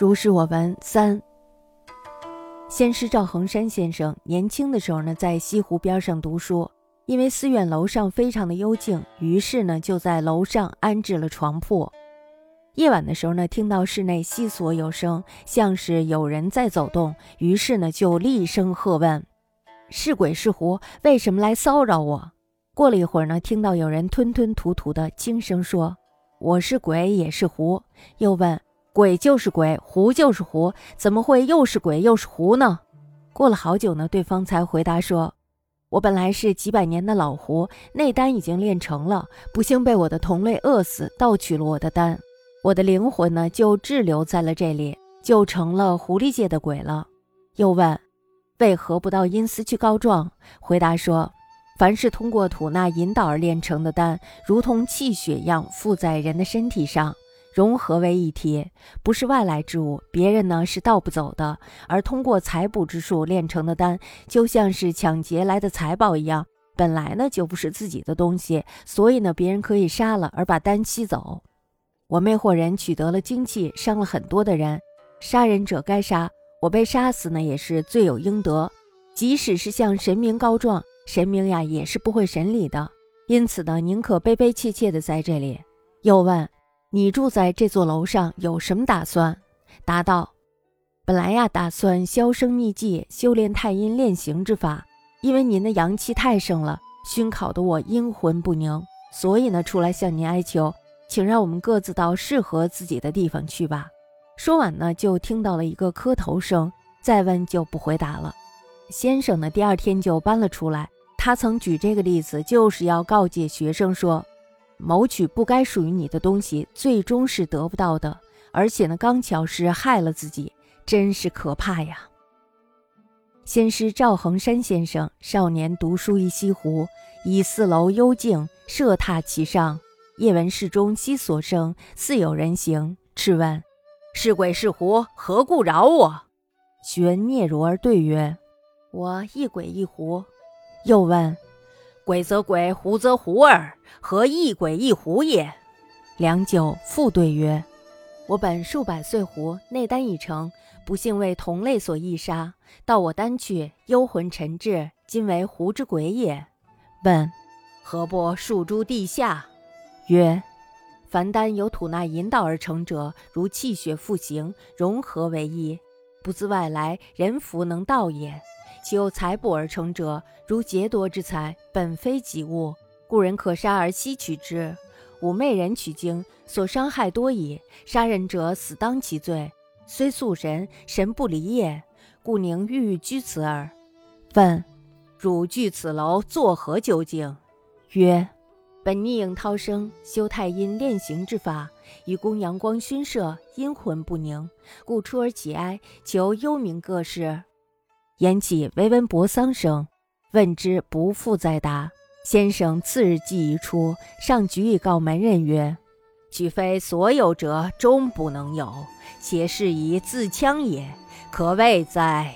如是我闻三。先师赵恒山先生年轻的时候呢，在西湖边上读书，因为寺院楼上非常的幽静，于是呢就在楼上安置了床铺。夜晚的时候呢，听到室内悉索有声，像是有人在走动，于是呢就厉声喝问：“是鬼是狐？为什么来骚扰我？”过了一会儿呢，听到有人吞吞吐吐的轻声说：“我是鬼也是狐。”又问。鬼就是鬼，狐就是狐，怎么会又是鬼又是狐呢？过了好久呢，对方才回答说：“我本来是几百年的老狐，内丹已经练成了，不幸被我的同类饿死，盗取了我的丹，我的灵魂呢就滞留在了这里，就成了狐狸界的鬼了。”又问：“为何不到阴司去告状？”回答说：“凡是通过吐纳引导而炼成的丹，如同气血一样附在人的身体上。”融合为一体，不是外来之物，别人呢是盗不走的。而通过采补之术炼成的丹，就像是抢劫来的财宝一样，本来呢就不是自己的东西，所以呢别人可以杀了而把丹吸走。我魅惑人取得了精气，伤了很多的人，杀人者该杀，我被杀死呢也是罪有应得。即使是向神明告状，神明呀也是不会审理的。因此呢，宁可悲悲切切的在这里。又问。你住在这座楼上有什么打算？答道：“本来呀，打算销声匿迹，修炼太阴炼形之法。因为您的阳气太盛了，熏烤得我阴魂不宁，所以呢，出来向您哀求，请让我们各自到适合自己的地方去吧。”说完呢，就听到了一个磕头声，再问就不回答了。先生呢，第二天就搬了出来。他曾举这个例子，就是要告诫学生说。谋取不该属于你的东西，最终是得不到的。而且呢，刚巧是害了自己，真是可怕呀。先师赵恒山先生少年读书于西湖，以四楼幽静，设榻其上。夜闻室中悉所声，似有人行。斥问：“是鬼是狐？何故扰我？”许闻嗫嚅而对曰：“我一鬼一狐。”又问。鬼则鬼，狐则狐耳，何异鬼异狐也？良久，复对曰：“我本数百岁狐，内丹已成，不幸为同类所异杀，到我丹去，幽魂沉滞，今为狐之鬼也。”问：“何不数诸地下？”曰：“凡丹由吐纳引导而成者，如气血复形，融合为一，不自外来，人弗能道也。”其有财补而成者，如劫夺之财，本非己物，故人可杀而吸取之。吾昧人取经，所伤害多矣。杀人者死当其罪，虽素神，神不离也，故宁欲居此耳。问：汝居此楼作何究竟？曰：本逆影涛生，修太阴炼形之法，以供阳光熏射，阴魂不宁，故出而乞哀，求幽冥各事。言起，唯闻薄桑声，问之不复再答。先生次日寄一出，上举以告门人曰：“举非所有者终不能有，且是以自戕也，可谓哉！”